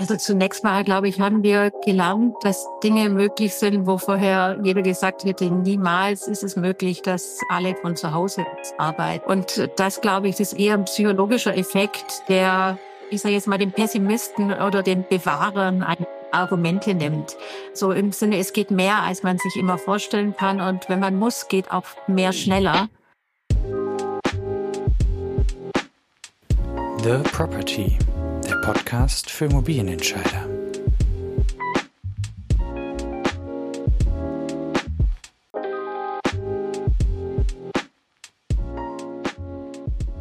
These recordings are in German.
Also zunächst mal, glaube ich, haben wir gelernt, dass Dinge möglich sind, wo vorher jeder gesagt hätte, niemals ist es möglich, dass alle von zu Hause arbeiten. Und das, glaube ich, ist eher ein psychologischer Effekt, der, ich sage jetzt mal, den Pessimisten oder den Bewahrern ein Argumente nimmt. So im Sinne, es geht mehr, als man sich immer vorstellen kann. Und wenn man muss, geht auch mehr schneller. The Property Podcast für Immobilienentscheider.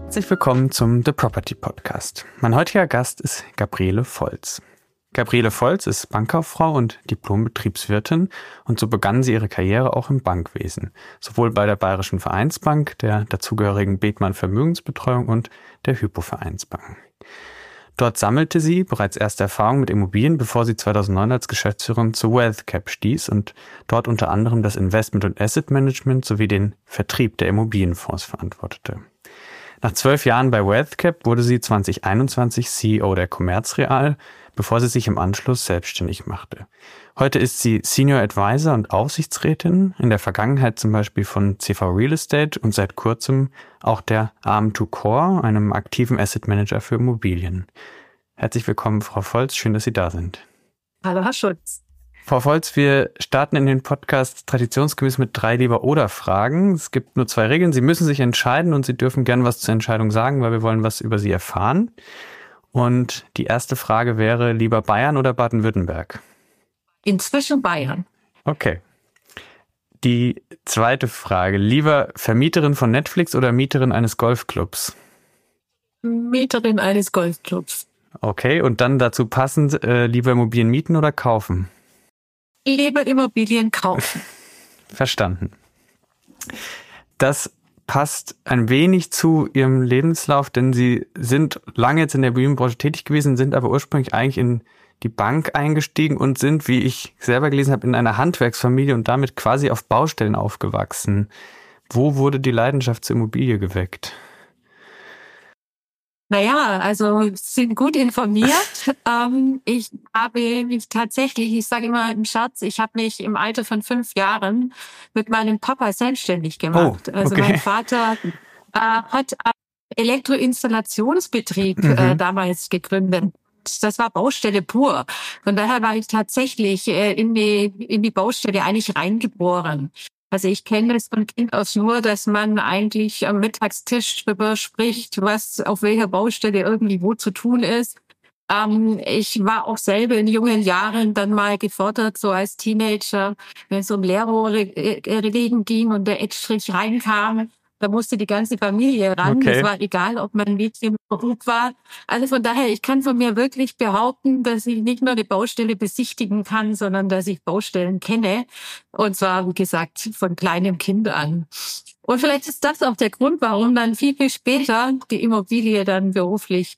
Herzlich willkommen zum The Property Podcast. Mein heutiger Gast ist Gabriele Volz. Gabriele Volz ist Bankkauffrau und Diplombetriebswirtin und so begann sie ihre Karriere auch im Bankwesen, sowohl bei der Bayerischen Vereinsbank, der dazugehörigen Bethmann Vermögensbetreuung und der Hypo Vereinsbank. Dort sammelte sie bereits erste Erfahrungen mit Immobilien, bevor sie 2009 als Geschäftsführerin zu WealthCap stieß und dort unter anderem das Investment und Asset Management sowie den Vertrieb der Immobilienfonds verantwortete. Nach zwölf Jahren bei WealthCap wurde sie 2021 CEO der Commerzreal, bevor sie sich im Anschluss selbstständig machte. Heute ist sie Senior Advisor und Aufsichtsrätin, in der Vergangenheit zum Beispiel von CV Real Estate und seit kurzem auch der Arm2Core, einem aktiven Asset Manager für Immobilien. Herzlich willkommen, Frau Volz. Schön, dass Sie da sind. Hallo, Herr Schulz. Frau Volz, wir starten in den Podcast traditionsgemäß mit drei Lieber-Oder-Fragen. Es gibt nur zwei Regeln. Sie müssen sich entscheiden und Sie dürfen gern was zur Entscheidung sagen, weil wir wollen was über Sie erfahren. Und die erste Frage wäre, lieber Bayern oder Baden-Württemberg? Inzwischen Bayern. Okay. Die zweite Frage, lieber Vermieterin von Netflix oder Mieterin eines Golfclubs? Mieterin eines Golfclubs. Okay, und dann dazu passend, äh, lieber Immobilien mieten oder kaufen? Lieber Immobilien kaufen. Verstanden. Das passt ein wenig zu Ihrem Lebenslauf, denn Sie sind lange jetzt in der Immobilienbranche tätig gewesen, sind aber ursprünglich eigentlich in die Bank eingestiegen und sind, wie ich selber gelesen habe, in einer Handwerksfamilie und damit quasi auf Baustellen aufgewachsen. Wo wurde die Leidenschaft zur Immobilie geweckt? Naja, also sind gut informiert. ähm, ich habe mich tatsächlich, ich sage immer im Schatz, ich habe mich im Alter von fünf Jahren mit meinem Papa selbstständig gemacht. Oh, also okay. mein Vater äh, hat einen Elektroinstallationsbetrieb Mhm. äh, damals gegründet. Das war Baustelle pur. Von daher war ich tatsächlich äh, in die in die Baustelle eigentlich reingeboren. Also ich kenne es von Kind aus nur, dass man eigentlich am Mittagstisch drüber spricht, was auf welcher Baustelle irgendwie wo zu tun ist. Ähm, ich war auch selber in jungen Jahren dann mal gefordert, so als Teenager, wenn es um Leerrohre äh, ging und der Edstrich reinkam, da musste die ganze Familie ran. Okay. Es war egal, ob man Mädchen oder Bub war. Also von daher, ich kann von mir wirklich behaupten, dass ich nicht nur eine Baustelle besichtigen kann, sondern dass ich Baustellen kenne. Und zwar, wie gesagt, von kleinem Kind an. Und vielleicht ist das auch der Grund, warum dann viel, viel später die Immobilie dann beruflich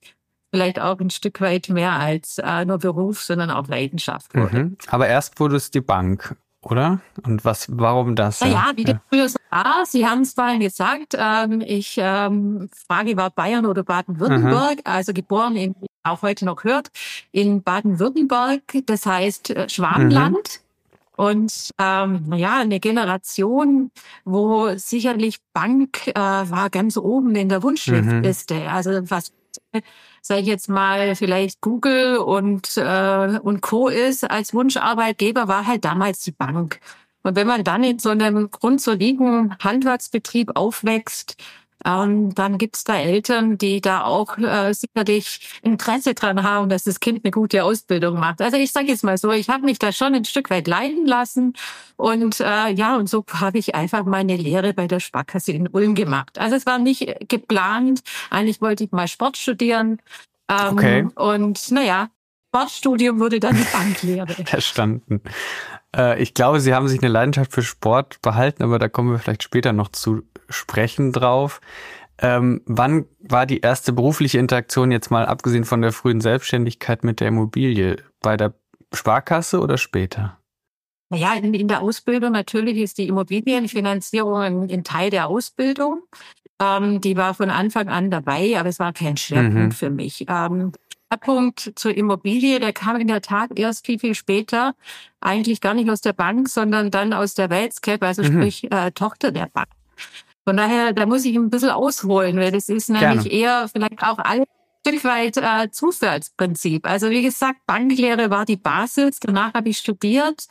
vielleicht auch ein Stück weit mehr als äh, nur Beruf, sondern auch Leidenschaft wurde. Mhm. Aber erst wurde es die Bank, oder? Und was, warum das? Naja, wie das früher so war, Sie haben es vorhin gesagt, ähm, ich ähm, Frage war Bayern oder Baden-Württemberg, also geboren in, auch heute noch hört, in Baden-Württemberg, das heißt äh, Schwabenland. Und ähm, naja, eine Generation, wo sicherlich Bank äh, war ganz oben in der Wunschliste. Also was sage ich jetzt mal, vielleicht Google und, äh, und Co. ist als Wunscharbeitgeber, war halt damals die Bank. Und wenn man dann in so einem grundsoliden Handwerksbetrieb aufwächst, ähm, dann gibt's da Eltern, die da auch äh, sicherlich Interesse dran haben, dass das Kind eine gute Ausbildung macht. Also ich sage jetzt mal so, ich habe mich da schon ein Stück weit leiden lassen und äh, ja, und so habe ich einfach meine Lehre bei der Sparkasse in Ulm gemacht. Also es war nicht geplant. Eigentlich wollte ich mal Sport studieren. Ähm, Okay. Und naja, Sportstudium wurde dann die Banklehre. Verstanden. Äh, ich glaube, Sie haben sich eine Leidenschaft für Sport behalten, aber da kommen wir vielleicht später noch zu sprechen drauf. Ähm, wann war die erste berufliche Interaktion jetzt mal abgesehen von der frühen Selbstständigkeit mit der Immobilie? Bei der Sparkasse oder später? Naja, in, in der Ausbildung natürlich ist die Immobilienfinanzierung ein, ein Teil der Ausbildung. Ähm, die war von Anfang an dabei, aber es war kein Schwerpunkt Mhm. für mich. Ähm, Schwerpunkt zur Immobilie, der kam in der Tat erst viel, viel später. Eigentlich gar nicht aus der Bank, sondern dann aus der Weltscape, also mhm. sprich äh, Tochter der Bank. Von daher, da muss ich ein bisschen ausholen, weil das ist nämlich Gerne. eher vielleicht auch alles Stück weit äh, Zufallsprinzip. Also wie gesagt, Banklehre war die Basis. Danach habe ich studiert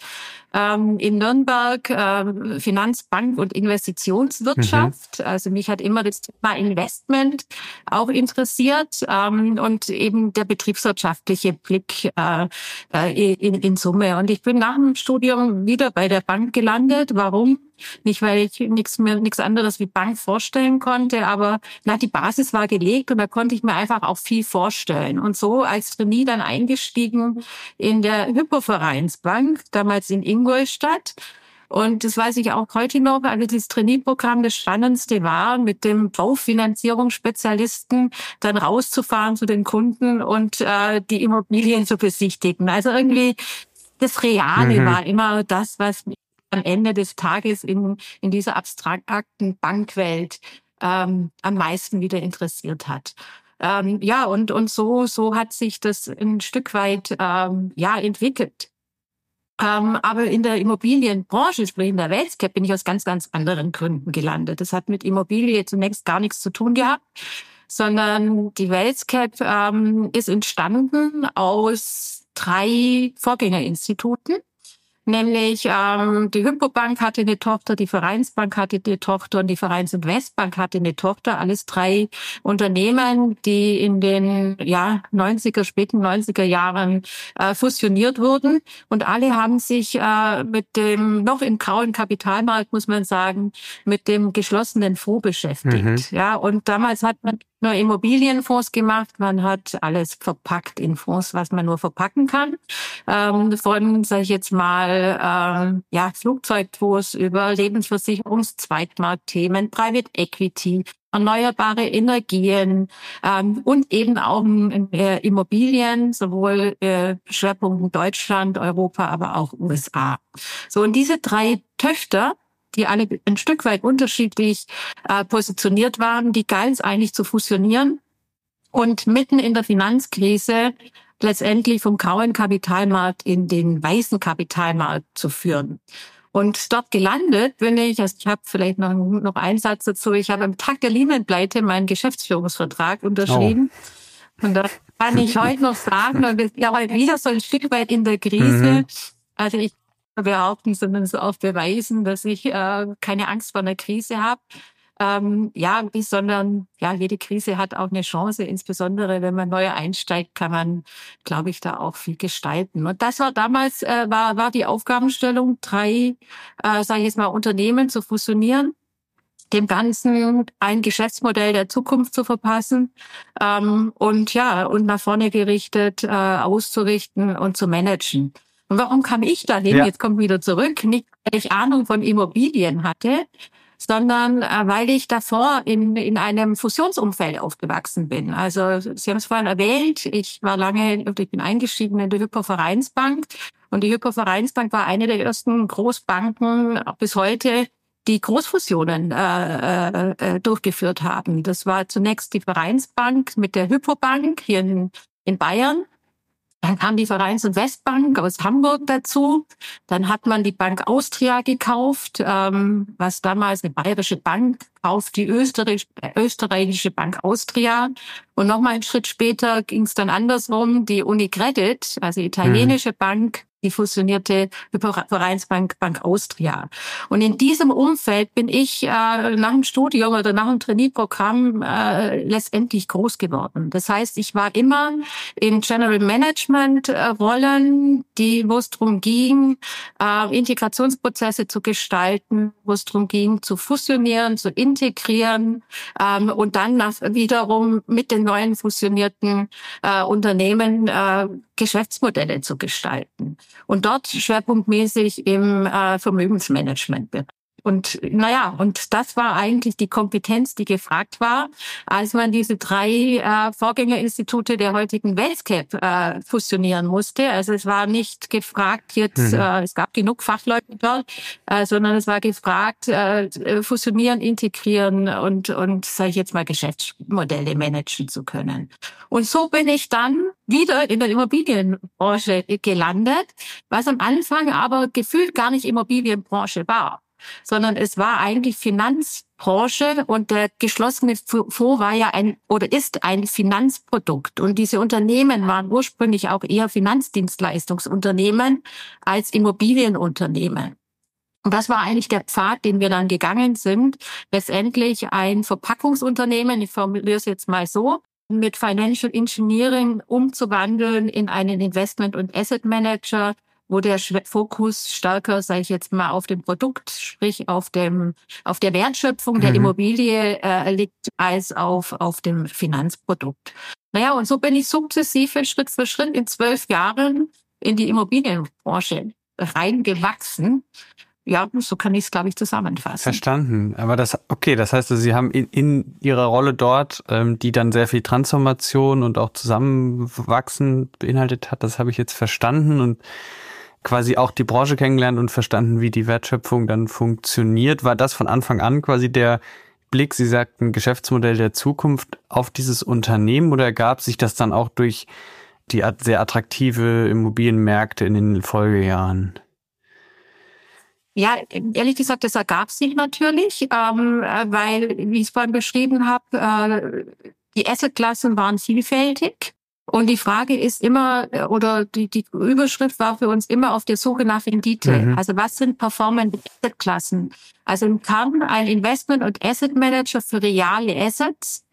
ähm, in Nürnberg äh, Finanzbank und Investitionswirtschaft. Mhm. Also mich hat immer das Thema Investment auch interessiert ähm, und eben der betriebswirtschaftliche Blick äh, äh in, in Summe. Und ich bin nach dem Studium wieder bei der Bank gelandet. Warum? Nicht, weil ich nichts mehr, nichts anderes wie Bank vorstellen konnte, aber na, die Basis war gelegt und da konnte ich mir einfach auch viel vorstellen. Und so als Trainee dann eingestiegen in der Hypovereinsbank, damals in Ingolstadt. Und das weiß ich auch heute noch, also das Trainee-Programm das Spannendste war, mit dem Baufinanzierungsspezialisten dann rauszufahren zu den Kunden und äh, die Immobilien zu besichtigen. Also irgendwie das Reale mhm. war immer das, was mich am Ende des Tages in, in dieser abstrakten Bankwelt ähm, am meisten wieder interessiert hat. Ähm, ja, und, und so, so hat sich das ein Stück weit ähm, ja, entwickelt. Ähm, aber in der Immobilienbranche, sprich in der Weltscap, bin ich aus ganz, ganz anderen Gründen gelandet. Das hat mit Immobilie zunächst gar nichts zu tun gehabt, sondern die Weltscap ähm, ist entstanden aus drei Vorgängerinstituten. Nämlich ähm, die Hypobank hatte eine Tochter, die Vereinsbank hatte eine Tochter und die Vereins- und Westbank hatte eine Tochter. Alles drei Unternehmen, die in den ja 90er, späten 90er Jahren äh, fusioniert wurden. Und alle haben sich äh, mit dem noch im grauen Kapitalmarkt, muss man sagen, mit dem geschlossenen Fonds beschäftigt. Mhm. Ja, und damals hat man nur Immobilienfonds gemacht. Man hat alles verpackt in Fonds, was man nur verpacken kann. Ähm, von, sage ich jetzt mal, ähm, ja, Flugzeugfonds über Lebensversicherungs-, Zweitmarktthemen, Private Equity, erneuerbare Energien ähm, und eben auch äh, Immobilien, sowohl äh, Schwerpunkten Deutschland, Europa, aber auch USA. So, und diese drei Töchter die alle ein Stück weit unterschiedlich äh, positioniert waren, die galt es eigentlich zu fusionieren und mitten in der Finanzkrise letztendlich vom grauen Kapitalmarkt in den weißen Kapitalmarkt zu führen. Und dort gelandet bin ich, also ich habe vielleicht noch, noch einen Satz dazu, ich habe am Tag der Lehman-Pleite meinen Geschäftsführungsvertrag unterschrieben. Oh. Und da kann ich heute noch sagen, und wir sind ja heute wieder so ein Stück weit in der Krise. Mhm. Also ich behaupten, sondern so auch beweisen, dass ich äh, keine Angst vor einer Krise habe. Ähm, ja, sondern ja, jede Krise hat auch eine Chance. Insbesondere wenn man neu einsteigt, kann man, glaube ich, da auch viel gestalten. Und das war damals äh, war war die Aufgabenstellung, drei, äh, sage ich jetzt mal, Unternehmen zu fusionieren dem Ganzen ein Geschäftsmodell der Zukunft zu verpassen ähm, und ja und nach vorne gerichtet äh, auszurichten und zu managen. Und warum kam ich dahin? Ja. Jetzt kommt wieder zurück. Nicht, weil ich Ahnung von Immobilien hatte, sondern äh, weil ich davor in, in einem Fusionsumfeld aufgewachsen bin. Also Sie haben es vorhin erwähnt, ich war lange, ich bin eingestiegen in die Hypovereinsbank und die Hypovereinsbank war eine der ersten Großbanken bis heute, die Großfusionen äh, äh, äh, durchgeführt haben. Das war zunächst die Vereinsbank mit der Hypobank hier in, in Bayern dann kam die Vereins- und Westbank aus Hamburg dazu. Dann hat man die Bank Austria gekauft, ähm, was damals eine bayerische Bank kauft, die Österreich, österreichische Bank Austria. Und nochmal einen Schritt später ging es dann andersrum. Die Unicredit, also italienische mhm. Bank, die fusionierte Vereinsbank Bank Austria. Und in diesem Umfeld bin ich äh, nach dem Studium oder nach dem Trainee-Programm äh, letztendlich groß geworden. Das heißt, ich war immer in General Management äh, die, wo es darum ging, äh, Integrationsprozesse zu gestalten, wo es darum ging, zu fusionieren, zu integrieren ähm, und dann nach, wiederum mit den neuen fusionierten äh, Unternehmen äh, Geschäftsmodelle zu gestalten und dort schwerpunktmäßig im äh, Vermögensmanagement. Und naja, und das war eigentlich die Kompetenz, die gefragt war, als man diese drei äh, Vorgängerinstitute der heutigen WellScape äh, fusionieren musste. Also es war nicht gefragt jetzt, mhm. äh, es gab genug Fachleute dort, äh, sondern es war gefragt, äh, fusionieren, integrieren und, und sage ich jetzt mal, Geschäftsmodelle managen zu können. Und so bin ich dann wieder in der Immobilienbranche gelandet, was am Anfang aber gefühlt gar nicht Immobilienbranche war sondern es war eigentlich Finanzbranche und der geschlossene Fonds war ja ein oder ist ein Finanzprodukt. Und diese Unternehmen waren ursprünglich auch eher Finanzdienstleistungsunternehmen als Immobilienunternehmen. Und das war eigentlich der Pfad, den wir dann gegangen sind. Letztendlich ein Verpackungsunternehmen, ich formuliere es jetzt mal so, mit Financial Engineering umzuwandeln in einen Investment- und Asset Manager, wo der Fokus stärker, sage ich jetzt mal, auf dem Produkt, sprich auf dem auf der Wertschöpfung mhm. der Immobilie äh, liegt, als auf auf dem Finanzprodukt. Naja, und so bin ich sukzessive Schritt für Schritt in zwölf Jahren in die Immobilienbranche reingewachsen. Ja, so kann ich es, glaube ich, zusammenfassen. Verstanden. Aber das, okay, das heißt, Sie haben in, in Ihrer Rolle dort, ähm, die dann sehr viel Transformation und auch Zusammenwachsen beinhaltet hat, das habe ich jetzt verstanden und quasi auch die Branche kennengelernt und verstanden, wie die Wertschöpfung dann funktioniert. War das von Anfang an quasi der Blick, Sie sagten Geschäftsmodell der Zukunft auf dieses Unternehmen oder ergab sich das dann auch durch die sehr attraktive Immobilienmärkte in den Folgejahren? Ja, ehrlich gesagt, das ergab sich natürlich, ähm, weil, wie ich es vorhin beschrieben habe, äh, die Assetklassen waren vielfältig. Und die Frage ist immer, äh, oder die, die Überschrift war für uns immer auf der Suche nach Rendite. Mhm. Also was sind Performance Asset Klassen? Also im Kern ein Investment und Asset Manager für reale Assets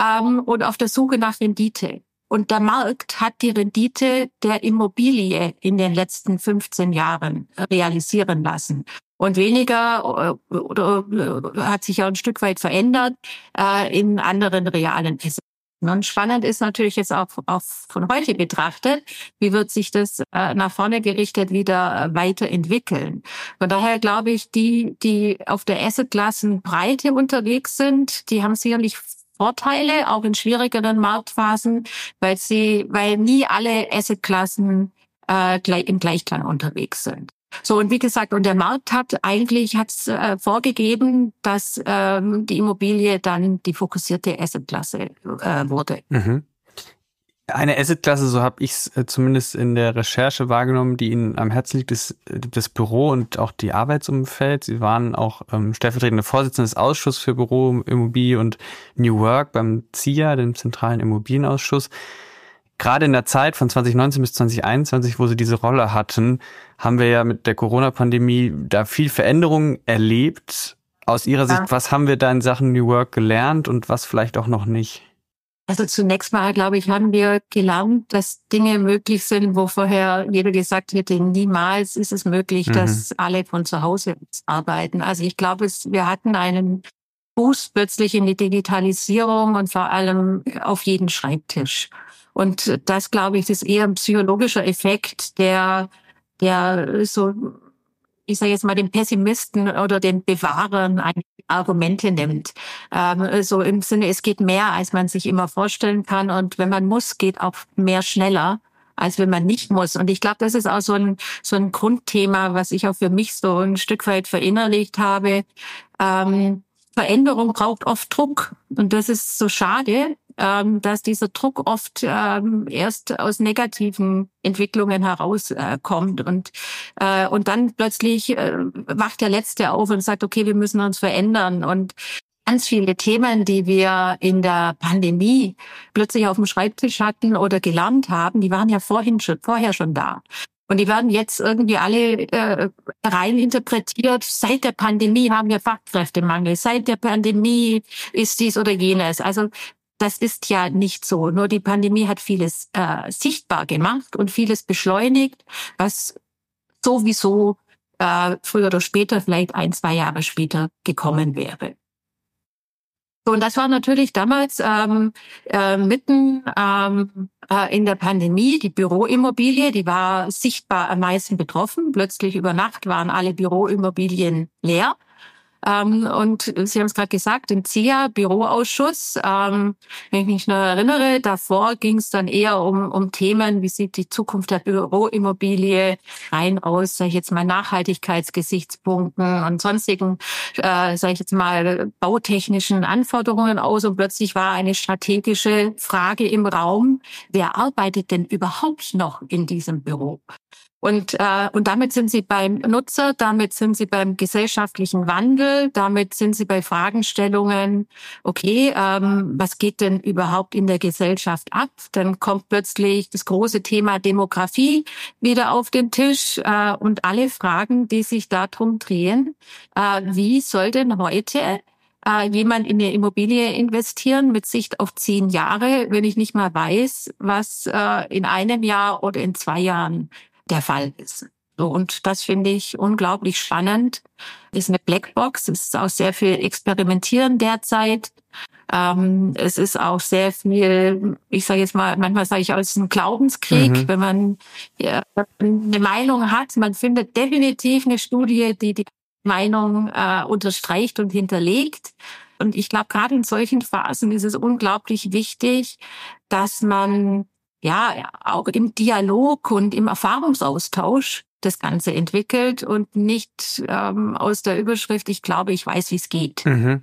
ähm, und auf der Suche nach Rendite. Und der Markt hat die Rendite der Immobilie in den letzten 15 Jahren realisieren lassen. Und weniger äh, oder, oder äh, hat sich ja ein Stück weit verändert äh, in anderen realen Assets. Und spannend ist natürlich jetzt auch, auch von heute betrachtet, wie wird sich das äh, nach vorne gerichtet wieder äh, weiterentwickeln. Von daher glaube ich, die, die auf der Assetklassen-Breite unterwegs sind, die haben sicherlich Vorteile, auch in schwierigeren Marktphasen, weil sie, weil nie alle Assetklassen äh, gleich, im Gleichklang unterwegs sind. So, und wie gesagt, und der Markt hat eigentlich hat's, äh, vorgegeben, dass ähm, die Immobilie dann die fokussierte Assetklasse äh, wurde. Mhm. Eine Assetklasse, so habe ich es äh, zumindest in der Recherche wahrgenommen, die Ihnen am Herzen liegt, ist äh, das Büro und auch die Arbeitsumfeld. Sie waren auch ähm, stellvertretende Vorsitzende des Ausschusses für Büro, Immobilie und New Work beim CIA, dem Zentralen Immobilienausschuss gerade in der Zeit von 2019 bis 2021, wo sie diese Rolle hatten, haben wir ja mit der Corona-Pandemie da viel Veränderung erlebt. Aus Ihrer ja. Sicht, was haben wir da in Sachen New Work gelernt und was vielleicht auch noch nicht? Also zunächst mal, glaube ich, haben wir gelernt, dass Dinge möglich sind, wo vorher jeder gesagt hätte, niemals ist es möglich, mhm. dass alle von zu Hause arbeiten. Also ich glaube, es, wir hatten einen Boost plötzlich in die Digitalisierung und vor allem auf jeden Schreibtisch. Und das, glaube ich, ist eher ein psychologischer Effekt, der, der so, ich sage jetzt mal, den Pessimisten oder den Bewahrern Argumente nimmt. Ähm, so im Sinne, es geht mehr, als man sich immer vorstellen kann. Und wenn man muss, geht auch mehr schneller als wenn man nicht muss. Und ich glaube, das ist auch so ein, so ein Grundthema, was ich auch für mich so ein Stück weit verinnerlicht habe. Ähm, Veränderung braucht oft Druck. Und das ist so schade, ähm, dass dieser Druck oft ähm, erst aus negativen Entwicklungen herauskommt äh, und äh, und dann plötzlich äh, wacht der Letzte auf und sagt, okay, wir müssen uns verändern und ganz viele Themen, die wir in der Pandemie plötzlich auf dem Schreibtisch hatten oder gelernt haben, die waren ja vorhin schon, vorher schon da. Und die werden jetzt irgendwie alle äh, rein interpretiert. Seit der Pandemie haben wir Fachkräftemangel. Seit der Pandemie ist dies oder jenes. Also das ist ja nicht so. Nur die Pandemie hat vieles äh, sichtbar gemacht und vieles beschleunigt, was sowieso äh, früher oder später, vielleicht ein, zwei Jahre später gekommen wäre. Und das war natürlich damals ähm, äh, mitten ähm, äh, in der Pandemie. Die Büroimmobilie, die war sichtbar am meisten betroffen. Plötzlich über Nacht waren alle Büroimmobilien leer. Ähm, und Sie haben es gerade gesagt, im CIA, Büroausschuss, ähm, wenn ich mich noch erinnere, davor ging es dann eher um, um Themen, wie sieht die Zukunft der Büroimmobilie rein aus, sage ich jetzt mal, Nachhaltigkeitsgesichtspunkten und sonstigen, äh, sage ich jetzt mal, bautechnischen Anforderungen aus. Und plötzlich war eine strategische Frage im Raum, wer arbeitet denn überhaupt noch in diesem Büro? Und, äh, und damit sind Sie beim Nutzer, damit sind Sie beim gesellschaftlichen Wandel, damit sind Sie bei Fragestellungen, okay, ähm, was geht denn überhaupt in der Gesellschaft ab? Dann kommt plötzlich das große Thema Demografie wieder auf den Tisch äh, und alle Fragen, die sich darum drehen, äh, wie soll denn heute äh, jemand in eine Immobilie investieren mit Sicht auf zehn Jahre, wenn ich nicht mal weiß, was äh, in einem Jahr oder in zwei Jahren der Fall ist. So, und das finde ich unglaublich spannend. Ist eine Blackbox. Es ist auch sehr viel Experimentieren derzeit. Ähm, es ist auch sehr viel, ich sage jetzt mal, manchmal sage ich auch, es ist ein Glaubenskrieg, mhm. wenn man ja, eine Meinung hat. Man findet definitiv eine Studie, die die Meinung äh, unterstreicht und hinterlegt. Und ich glaube, gerade in solchen Phasen ist es unglaublich wichtig, dass man ja auch im Dialog und im Erfahrungsaustausch das Ganze entwickelt und nicht ähm, aus der Überschrift, ich glaube, ich weiß, wie es geht. Mhm.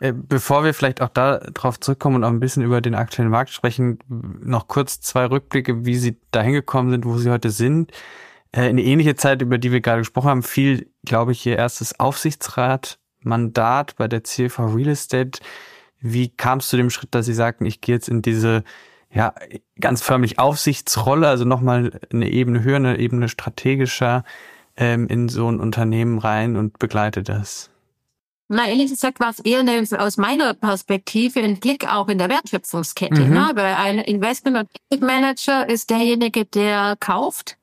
Äh, bevor wir vielleicht auch da drauf zurückkommen und auch ein bisschen über den aktuellen Markt sprechen, noch kurz zwei Rückblicke, wie Sie dahin gekommen sind, wo Sie heute sind. Äh, in die ähnliche Zeit, über die wir gerade gesprochen haben, fiel, glaube ich, Ihr erstes Aufsichtsratmandat bei der CFV Real Estate. Wie kam es zu dem Schritt, dass Sie sagten, ich gehe jetzt in diese ja, ganz förmlich Aufsichtsrolle, also nochmal eine Ebene höher, eine Ebene strategischer ähm, in so ein Unternehmen rein und begleite das? Na, ehrlich gesagt war es eher eine, aus meiner Perspektive ein Blick auch in der Wertschöpfungskette. Mhm. Ne? Weil ein Investment- und Manager ist derjenige, der kauft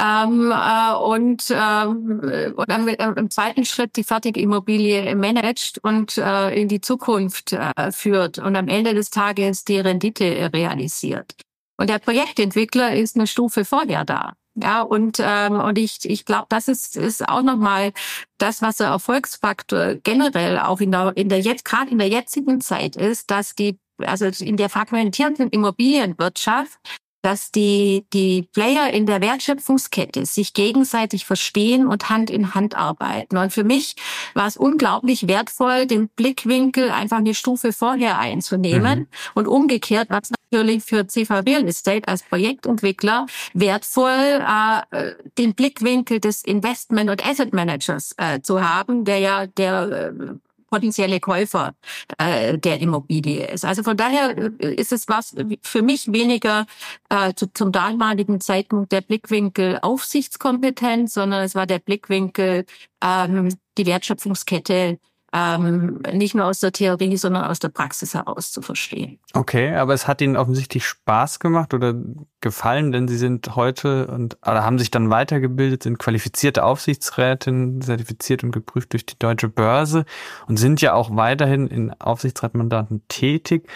ähm, äh, und, ähm, und dann mit, äh, im zweiten Schritt die fertige Immobilie managt und äh, in die Zukunft äh, führt und am Ende des Tages die Rendite realisiert. Und der Projektentwickler ist eine Stufe vorher da. Ja, und, ähm, und ich, ich glaube, das ist, ist auch nochmal das, was der Erfolgsfaktor generell auch in der, in der jetzt, gerade in der jetzigen Zeit ist, dass die, also in der fragmentierten Immobilienwirtschaft dass die, die Player in der Wertschöpfungskette sich gegenseitig verstehen und Hand in Hand arbeiten. Und für mich war es unglaublich wertvoll, den Blickwinkel einfach eine Stufe vorher einzunehmen. Mhm. Und umgekehrt war es natürlich für CV Real Estate als Projektentwickler wertvoll, äh, den Blickwinkel des Investment- und Asset Managers äh, zu haben, der ja der äh, potenzielle Käufer äh, der Immobilie ist. Also von daher äh, ist es was für mich weniger äh, zu, zum damaligen Zeitpunkt der Blickwinkel Aufsichtskompetenz, sondern es war der Blickwinkel ähm, die Wertschöpfungskette ähm, nicht nur aus der Theorie, sondern aus der Praxis heraus zu verstehen. Okay, aber es hat Ihnen offensichtlich Spaß gemacht oder gefallen, denn Sie sind heute und oder haben sich dann weitergebildet, sind qualifizierte Aufsichtsrätin, zertifiziert und geprüft durch die Deutsche Börse und sind ja auch weiterhin in Aufsichtsratmandaten tätig.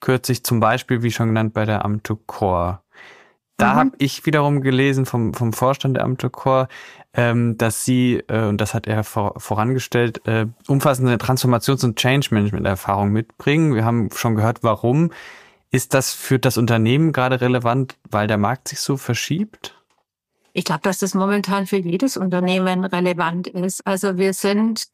Kürzlich zum Beispiel, wie schon genannt, bei der Amtocor. Da mhm. habe ich wiederum gelesen vom, vom Vorstand der Amtocor, ähm, dass sie, äh, und das hat er vor, vorangestellt, äh, umfassende Transformations- und Change-Management-Erfahrung mitbringen. Wir haben schon gehört, warum. Ist das für das Unternehmen gerade relevant, weil der Markt sich so verschiebt? Ich glaube, dass das momentan für jedes Unternehmen relevant ist. Also wir sind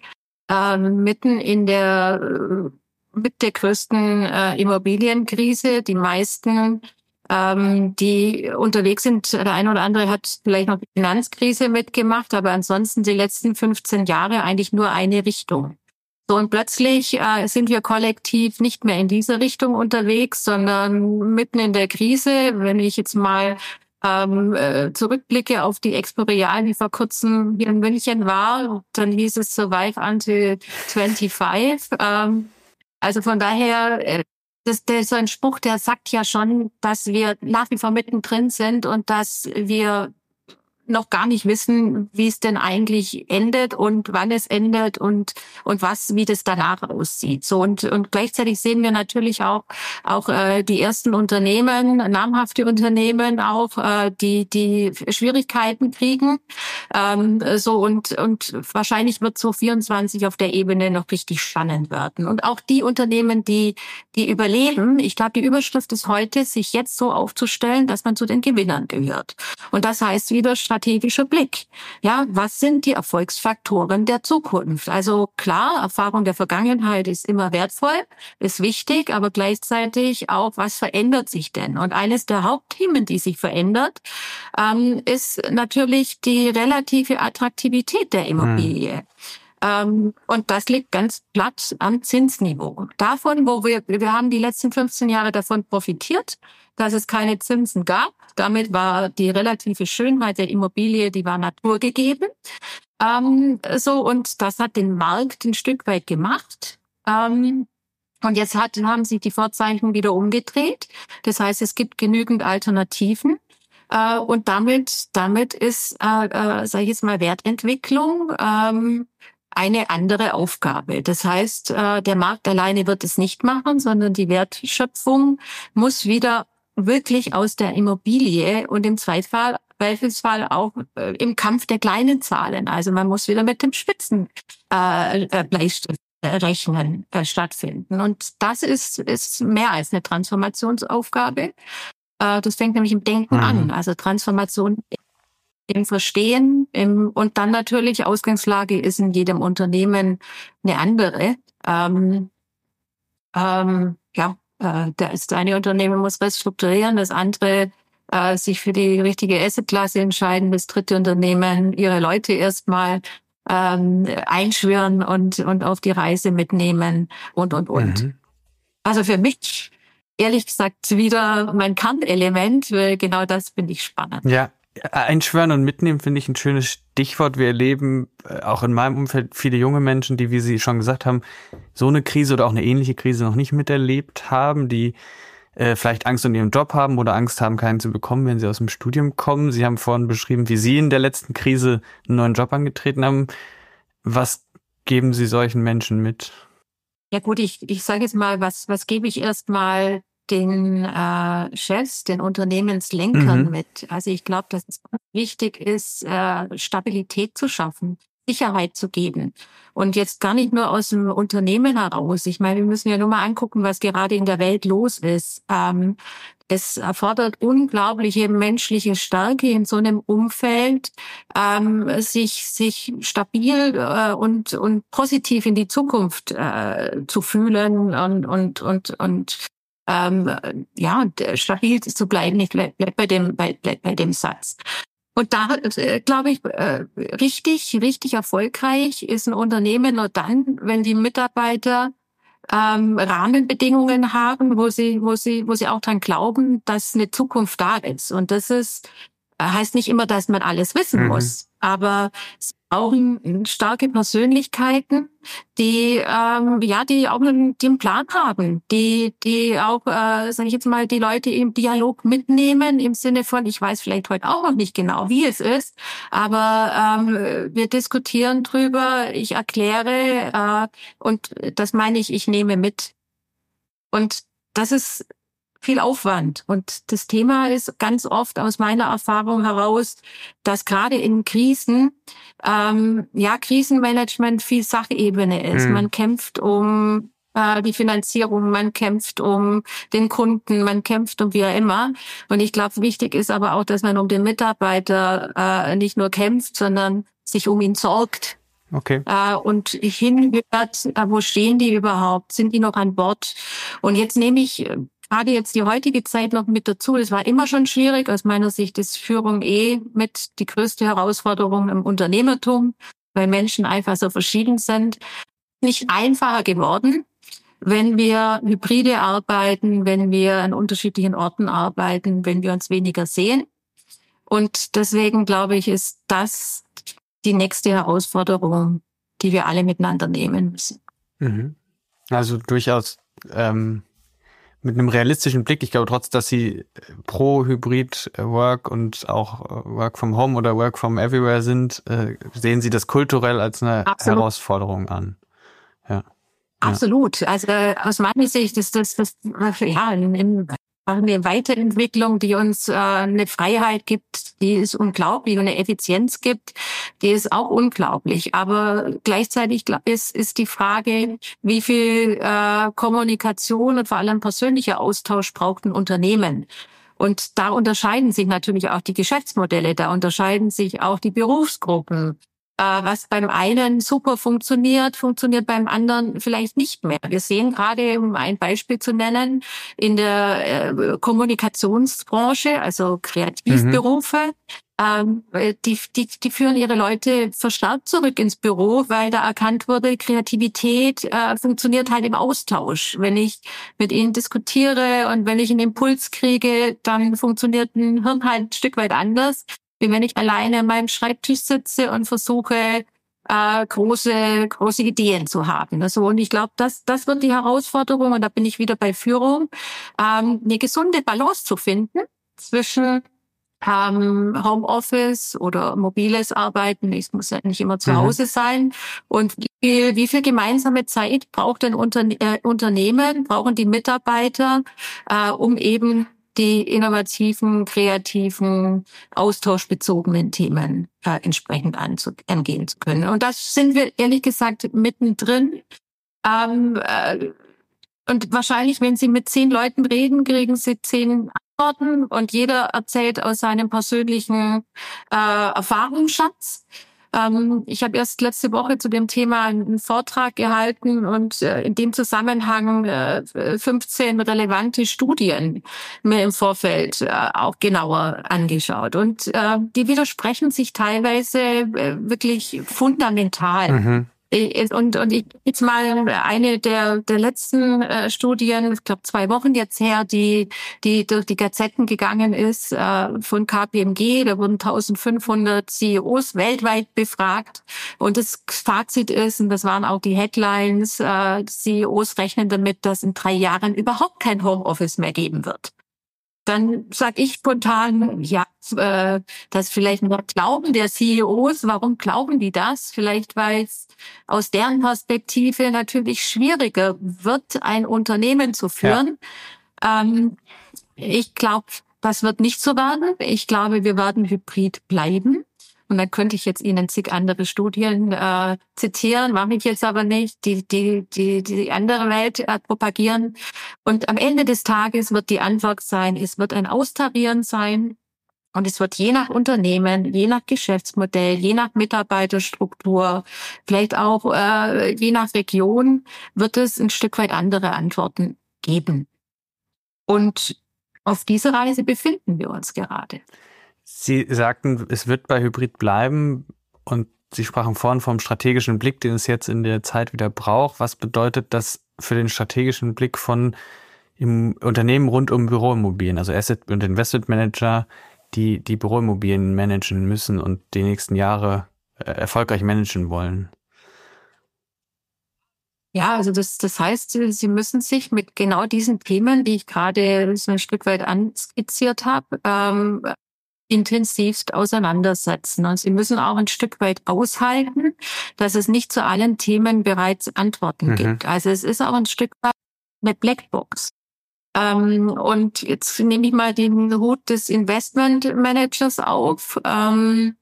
äh, mitten in der äh, mit der größten äh, Immobilienkrise. Die meisten ähm, die unterwegs sind. Der eine oder andere hat vielleicht noch die Finanzkrise mitgemacht, aber ansonsten die letzten 15 Jahre eigentlich nur eine Richtung. So und plötzlich äh, sind wir kollektiv nicht mehr in diese Richtung unterwegs, sondern mitten in der Krise. Wenn ich jetzt mal ähm, äh, zurückblicke auf die Experial, die vor kurzem hier in München war, dann hieß es Survive until 25. Ähm, also von daher äh, das, ist so ein Spruch, der sagt ja schon, dass wir nach wie vor mittendrin sind und dass wir noch gar nicht wissen, wie es denn eigentlich endet und wann es endet und und was wie das danach aussieht. So und und gleichzeitig sehen wir natürlich auch auch äh, die ersten Unternehmen, namhafte Unternehmen auch, äh, die die Schwierigkeiten kriegen. Ähm, so und und wahrscheinlich wird so 24 auf der Ebene noch richtig spannend werden. Und auch die Unternehmen, die die überleben, ich glaube, die Überschrift ist heute, sich jetzt so aufzustellen, dass man zu den Gewinnern gehört. Und das heißt wieder strategischer Blick. Ja, was sind die Erfolgsfaktoren der Zukunft? Also klar, Erfahrung der Vergangenheit ist immer wertvoll, ist wichtig, aber gleichzeitig auch, was verändert sich denn? Und eines der Hauptthemen, die sich verändert, ähm, ist natürlich die relative Attraktivität der Immobilie. Hm. Ähm, und das liegt ganz platt am Zinsniveau. Davon, wo wir, wir haben die letzten 15 Jahre davon profitiert, dass es keine Zinsen gab. Damit war die relative Schönheit der Immobilie, die war naturgegeben. Ähm, so, und das hat den Markt ein Stück weit gemacht. Ähm, und jetzt hat, haben sich die Vorzeichen wieder umgedreht. Das heißt, es gibt genügend Alternativen. Äh, und damit, damit ist, äh, äh, sage ich jetzt mal, Wertentwicklung ähm, eine andere Aufgabe. Das heißt, äh, der Markt alleine wird es nicht machen, sondern die Wertschöpfung muss wieder wirklich aus der Immobilie und im Zweifall Zweifelsfall auch äh, im Kampf der kleinen Zahlen. Also man muss wieder mit dem Spitzen äh, äh Bleistift rechnen äh, stattfinden. Und das ist, ist mehr als eine Transformationsaufgabe. Äh, das fängt nämlich im Denken mhm. an. Also Transformation im Verstehen im, und dann natürlich Ausgangslage ist in jedem Unternehmen eine andere. Ähm, ähm, ja, äh, das eine Unternehmen muss restrukturieren, das andere äh, sich für die richtige Assetklasse entscheiden, das dritte Unternehmen ihre Leute erstmal ähm, einschwören und, und auf die Reise mitnehmen und, und, und. Mhm. Also für mich, ehrlich gesagt, wieder mein Kernelement, genau das finde ich spannend. Ja, Einschwören und mitnehmen finde ich ein schönes Stichwort. Wir erleben äh, auch in meinem Umfeld viele junge Menschen, die, wie Sie schon gesagt haben, so eine Krise oder auch eine ähnliche Krise noch nicht miterlebt haben, die äh, vielleicht Angst um ihren Job haben oder Angst haben, keinen zu bekommen, wenn sie aus dem Studium kommen. Sie haben vorhin beschrieben, wie Sie in der letzten Krise einen neuen Job angetreten haben. Was geben Sie solchen Menschen mit? Ja gut, ich, ich sage jetzt mal, was, was gebe ich erstmal den äh, Chefs, den Unternehmenslenkern mhm. mit. Also ich glaube, dass es wichtig ist, äh, Stabilität zu schaffen. Sicherheit zu geben. Und jetzt gar nicht nur aus dem Unternehmen heraus. Ich meine, wir müssen ja nur mal angucken, was gerade in der Welt los ist. Ähm, es erfordert unglaubliche menschliche Stärke in so einem Umfeld, ähm, sich, sich stabil äh, und, und positiv in die Zukunft äh, zu fühlen und, und, und, und ähm, ja, stabil zu bleiben. Ich bleib, bleib bei dem, bei, bleib bei dem Satz. Und da, äh, glaube ich, äh, richtig, richtig erfolgreich ist ein Unternehmen nur dann, wenn die Mitarbeiter ähm, Rahmenbedingungen haben, wo sie, wo sie, wo sie auch dran glauben, dass eine Zukunft da ist. Und das ist heißt nicht immer, dass man alles wissen mhm. muss, aber es brauchen starke Persönlichkeiten, die ähm, ja, die auch einen, die einen Plan haben, die die auch, äh, sage ich jetzt mal, die Leute im Dialog mitnehmen im Sinne von, ich weiß vielleicht heute auch noch nicht genau, wie es ist, aber ähm, wir diskutieren drüber, ich erkläre äh, und das meine ich, ich nehme mit und das ist viel Aufwand. Und das Thema ist ganz oft aus meiner Erfahrung heraus, dass gerade in Krisen, ähm, ja, Krisenmanagement viel Sachebene ist. Mhm. Man kämpft um äh, die Finanzierung, man kämpft um den Kunden, man kämpft um wie auch immer. Und ich glaube, wichtig ist aber auch, dass man um den Mitarbeiter äh, nicht nur kämpft, sondern sich um ihn sorgt. Okay. Äh, und hinhört, äh, wo stehen die überhaupt? Sind die noch an Bord? Und jetzt nehme ich gerade jetzt die heutige Zeit noch mit dazu. Es war immer schon schwierig. Aus meiner Sicht ist Führung eh mit die größte Herausforderung im Unternehmertum, weil Menschen einfach so verschieden sind. Nicht einfacher geworden, wenn wir hybride arbeiten, wenn wir an unterschiedlichen Orten arbeiten, wenn wir uns weniger sehen. Und deswegen glaube ich, ist das die nächste Herausforderung, die wir alle miteinander nehmen müssen. Mhm. Also durchaus ähm, mit einem realistischen Blick, ich glaube trotz, dass Sie pro Hybrid Work und auch Work from Home oder Work from Everywhere sind, äh, sehen Sie das kulturell als eine Absolut. Herausforderung an. Ja. Absolut. Also aus meiner Sicht ist das, das ja, im eine Weiterentwicklung, die uns äh, eine Freiheit gibt, die ist unglaublich und eine Effizienz gibt, die ist auch unglaublich. Aber gleichzeitig ist, ist die Frage, wie viel äh, Kommunikation und vor allem persönlicher Austausch braucht ein Unternehmen. Und da unterscheiden sich natürlich auch die Geschäftsmodelle, da unterscheiden sich auch die Berufsgruppen. Äh, was beim einen super funktioniert, funktioniert beim anderen vielleicht nicht mehr. Wir sehen gerade, um ein Beispiel zu nennen, in der äh, Kommunikationsbranche, also Kreativberufe, mhm. ähm, die, die, die führen ihre Leute verstärkt zurück ins Büro, weil da erkannt wurde, Kreativität äh, funktioniert halt im Austausch. Wenn ich mit ihnen diskutiere und wenn ich einen Impuls kriege, dann funktioniert ein Hirn halt ein Stück weit anders wie wenn ich alleine an meinem Schreibtisch sitze und versuche, äh, große, große Ideen zu haben. Also, und ich glaube, das, das wird die Herausforderung, und da bin ich wieder bei Führung, ähm, eine gesunde Balance zu finden zwischen ähm, Homeoffice oder mobiles Arbeiten, ich muss ja nicht immer zu mhm. Hause sein. Und wie, wie viel gemeinsame Zeit braucht ein Unterne äh, Unternehmen, brauchen die Mitarbeiter, äh, um eben die innovativen, kreativen, austauschbezogenen Themen äh, entsprechend angehen zu können. Und das sind wir ehrlich gesagt mittendrin. Ähm, äh, und wahrscheinlich, wenn Sie mit zehn Leuten reden, kriegen Sie zehn Antworten und jeder erzählt aus seinem persönlichen äh, Erfahrungsschatz. Ähm, ich habe erst letzte Woche zu dem Thema einen Vortrag gehalten und äh, in dem Zusammenhang äh, 15 relevante Studien mir im Vorfeld äh, auch genauer angeschaut. Und äh, die widersprechen sich teilweise äh, wirklich fundamental. Mhm. Und, und ich jetzt mal eine der, der letzten äh, Studien, ich glaube zwei Wochen jetzt her, die, die durch die Gazetten gegangen ist äh, von KPMG. Da wurden 1500 CEOs weltweit befragt. Und das Fazit ist, und das waren auch die Headlines, äh, CEOs rechnen damit, dass in drei Jahren überhaupt kein Homeoffice mehr geben wird dann sage ich spontan, ja, äh, das vielleicht nur Glauben der CEOs. Warum glauben die das? Vielleicht, weil es aus deren Perspektive natürlich schwieriger wird, ein Unternehmen zu führen. Ja. Ähm, ich glaube, das wird nicht so werden. Ich glaube, wir werden hybrid bleiben. Und dann könnte ich jetzt Ihnen zig andere Studien äh, zitieren, mache ich jetzt aber nicht, die die die die andere Welt äh, propagieren. Und am Ende des Tages wird die Antwort sein, es wird ein Austarieren sein. Und es wird je nach Unternehmen, je nach Geschäftsmodell, je nach Mitarbeiterstruktur, vielleicht auch äh, je nach Region, wird es ein Stück weit andere Antworten geben. Und auf dieser Reise befinden wir uns gerade. Sie sagten, es wird bei Hybrid bleiben und Sie sprachen vorhin vom strategischen Blick, den es jetzt in der Zeit wieder braucht. Was bedeutet das für den strategischen Blick von im Unternehmen rund um Büroimmobilien, also Asset und Investment Manager, die die Büroimmobilien managen müssen und die nächsten Jahre äh, erfolgreich managen wollen? Ja, also das, das heißt, Sie müssen sich mit genau diesen Themen, die ich gerade so ein Stück weit anskizziert habe, ähm, intensivst auseinandersetzen. Und Sie müssen auch ein Stück weit aushalten, dass es nicht zu allen Themen bereits Antworten mhm. gibt. Also es ist auch ein Stück weit eine Blackbox. Ähm, und jetzt nehme ich mal den Hut des Investment Managers auf. Ähm,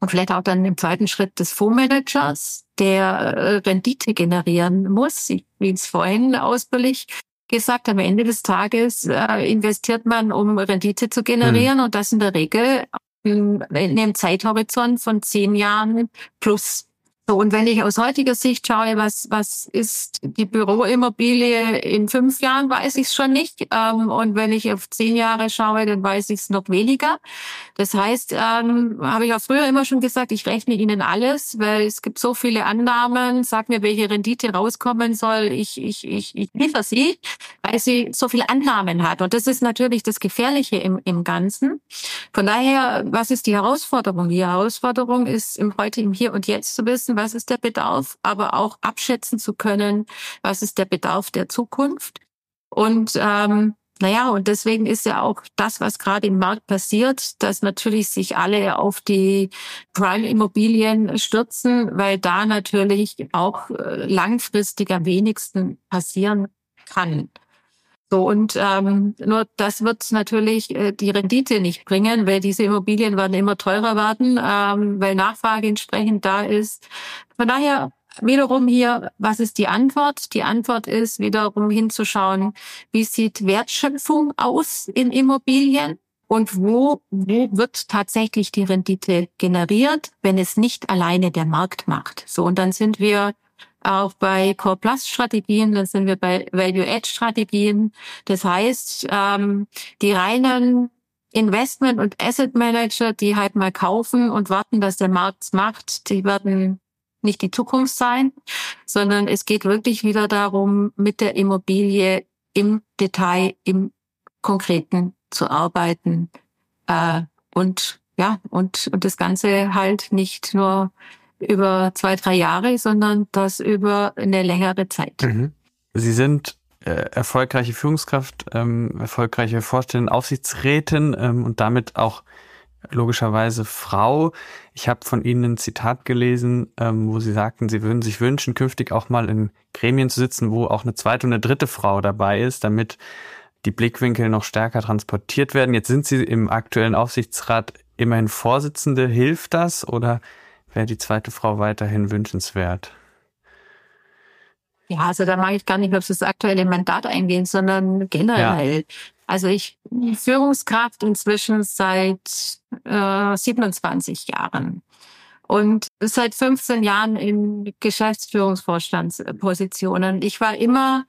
und vielleicht auch dann im zweiten Schritt des Fondsmanagers, der äh, Rendite generieren muss, wie es vorhin ausführlich gesagt, am Ende des Tages äh, investiert man, um Rendite zu generieren hm. und das in der Regel in, in einem Zeithorizont von zehn Jahren plus. So, und wenn ich aus heutiger Sicht schaue, was, was ist die Büroimmobilie in fünf Jahren, weiß ich es schon nicht. Ähm, und wenn ich auf zehn Jahre schaue, dann weiß ich es noch weniger. Das heißt, ähm, habe ich auch früher immer schon gesagt, ich rechne Ihnen alles, weil es gibt so viele Annahmen, sag mir, welche Rendite rauskommen soll. Ich, ich, ich, ich liefere sie, weil sie so viele Annahmen hat. Und das ist natürlich das Gefährliche im, im Ganzen. Von daher, was ist die Herausforderung? Die Herausforderung ist im heute, im Hier und Jetzt zu wissen, was ist der Bedarf, aber auch abschätzen zu können, was ist der Bedarf der Zukunft. Und ähm, naja, und deswegen ist ja auch das, was gerade im Markt passiert, dass natürlich sich alle auf die Prime-Immobilien stürzen, weil da natürlich auch äh, langfristig am wenigsten passieren kann. So, und ähm, nur das wird natürlich äh, die Rendite nicht bringen, weil diese Immobilien werden immer teurer werden, ähm, weil Nachfrage entsprechend da ist. Von daher wiederum hier, was ist die Antwort? Die Antwort ist wiederum hinzuschauen, wie sieht Wertschöpfung aus in Immobilien? Und wo, wo wird tatsächlich die Rendite generiert, wenn es nicht alleine der Markt macht? So, und dann sind wir auch bei Core Plus Strategien, dann sind wir bei Value Edge Strategien. Das heißt, ähm, die reinen Investment- und Asset Manager, die halt mal kaufen und warten, dass der Markt macht, die werden nicht die Zukunft sein, sondern es geht wirklich wieder darum, mit der Immobilie im Detail, im Konkreten zu arbeiten äh, und ja und und das Ganze halt nicht nur über zwei drei Jahre, sondern das über eine längere Zeit. Mhm. Sie sind äh, erfolgreiche Führungskraft, ähm, erfolgreiche Vorstellung, Aufsichtsrätin ähm, und damit auch logischerweise Frau. Ich habe von Ihnen ein Zitat gelesen, ähm, wo Sie sagten, Sie würden sich wünschen, künftig auch mal in Gremien zu sitzen, wo auch eine zweite und eine dritte Frau dabei ist, damit die Blickwinkel noch stärker transportiert werden. Jetzt sind Sie im aktuellen Aufsichtsrat immerhin Vorsitzende. Hilft das oder wäre die zweite Frau weiterhin wünschenswert? Ja, also da mag ich gar nicht auf das aktuelle Mandat eingehen, sondern generell. Ja. Also ich Führungskraft inzwischen seit äh, 27 Jahren und seit 15 Jahren in Geschäftsführungsvorstandspositionen. Ich war immer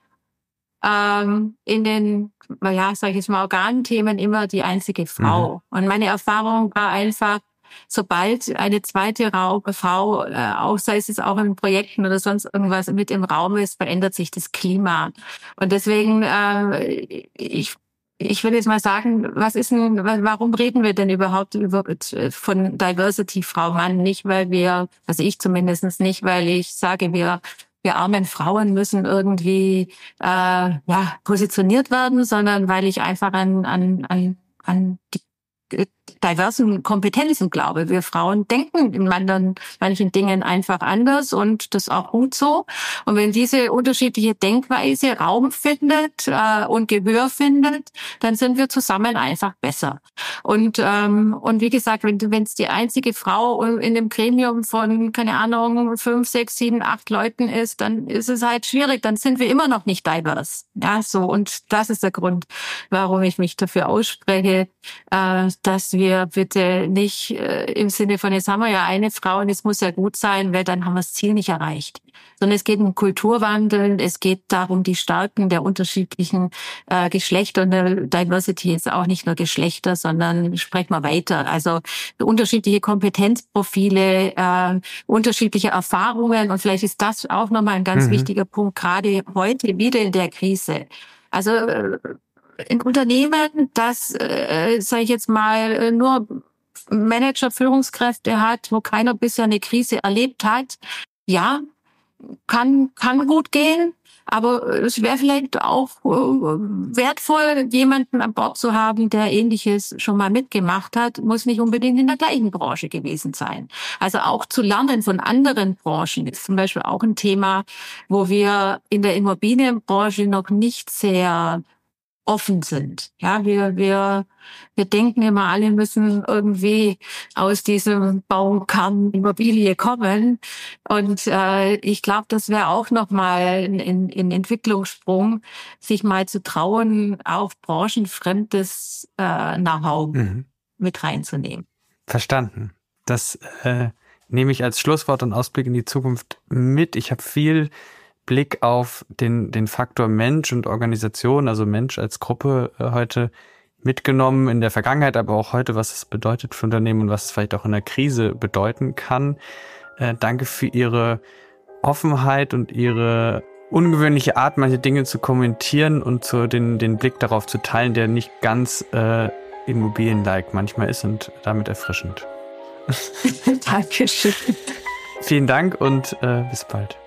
ähm, in den, ja, sage ich jetzt mal, Organthemen immer die einzige Frau. Mhm. Und meine Erfahrung war einfach, sobald eine zweite Frau, äh, auch sei es auch in Projekten oder sonst irgendwas mit im Raum ist, verändert sich das Klima. Und deswegen, äh, ich ich will jetzt mal sagen, was ist denn, warum reden wir denn überhaupt über, von Diversity Frau Mann? Nicht, weil wir, also ich zumindest nicht, weil ich sage, wir wir armen Frauen müssen irgendwie äh, ja positioniert werden, sondern weil ich einfach an an an, an die diversen Kompetenzen glaube. Wir Frauen denken in manchen, manchen Dingen einfach anders und das auch gut so. Und wenn diese unterschiedliche Denkweise Raum findet äh, und Gehör findet, dann sind wir zusammen einfach besser. Und ähm, und wie gesagt, wenn es die einzige Frau in dem Gremium von keine Ahnung fünf, sechs, sieben, acht Leuten ist, dann ist es halt schwierig. Dann sind wir immer noch nicht divers. Ja, so und das ist der Grund, warum ich mich dafür ausspreche, äh, dass wir bitte nicht äh, im Sinne von, jetzt haben wir ja eine Frau und es muss ja gut sein, weil dann haben wir das Ziel nicht erreicht. Sondern es geht um Kulturwandel, es geht darum, die Stärken der unterschiedlichen äh, Geschlechter und der Diversity ist auch nicht nur Geschlechter, sondern sprechen wir weiter. Also unterschiedliche Kompetenzprofile, äh, unterschiedliche Erfahrungen und vielleicht ist das auch nochmal ein ganz mhm. wichtiger Punkt, gerade heute wieder in der Krise. Also äh, ein Unternehmen, das, äh, sage ich jetzt mal, äh, nur Manager, Führungskräfte hat, wo keiner bisher eine Krise erlebt hat, ja, kann, kann gut gehen. Aber es wäre vielleicht auch äh, wertvoll, jemanden an Bord zu haben, der Ähnliches schon mal mitgemacht hat, muss nicht unbedingt in der gleichen Branche gewesen sein. Also auch zu lernen von anderen Branchen ist zum Beispiel auch ein Thema, wo wir in der Immobilienbranche noch nicht sehr offen sind. Ja, wir, wir, wir denken immer, alle müssen irgendwie aus diesem Baukern Immobilie kommen. Und äh, ich glaube, das wäre auch nochmal ein, ein, ein Entwicklungssprung, sich mal zu trauen, auch branchenfremdes äh, Know-how mhm. mit reinzunehmen. Verstanden. Das äh, nehme ich als Schlusswort und Ausblick in die Zukunft mit. Ich habe viel Blick auf den, den Faktor Mensch und Organisation, also Mensch als Gruppe äh, heute mitgenommen in der Vergangenheit, aber auch heute, was es bedeutet für Unternehmen und was es vielleicht auch in der Krise bedeuten kann. Äh, danke für Ihre Offenheit und Ihre ungewöhnliche Art, manche Dinge zu kommentieren und zu den, den Blick darauf zu teilen, der nicht ganz äh, Immobilien-like manchmal ist und damit erfrischend. Dankeschön. Vielen Dank und äh, bis bald.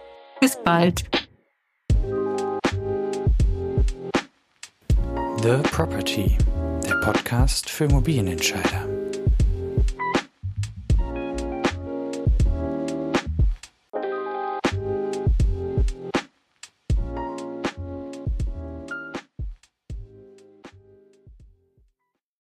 Bis bald. The Property, der Podcast für Immobilienentscheider.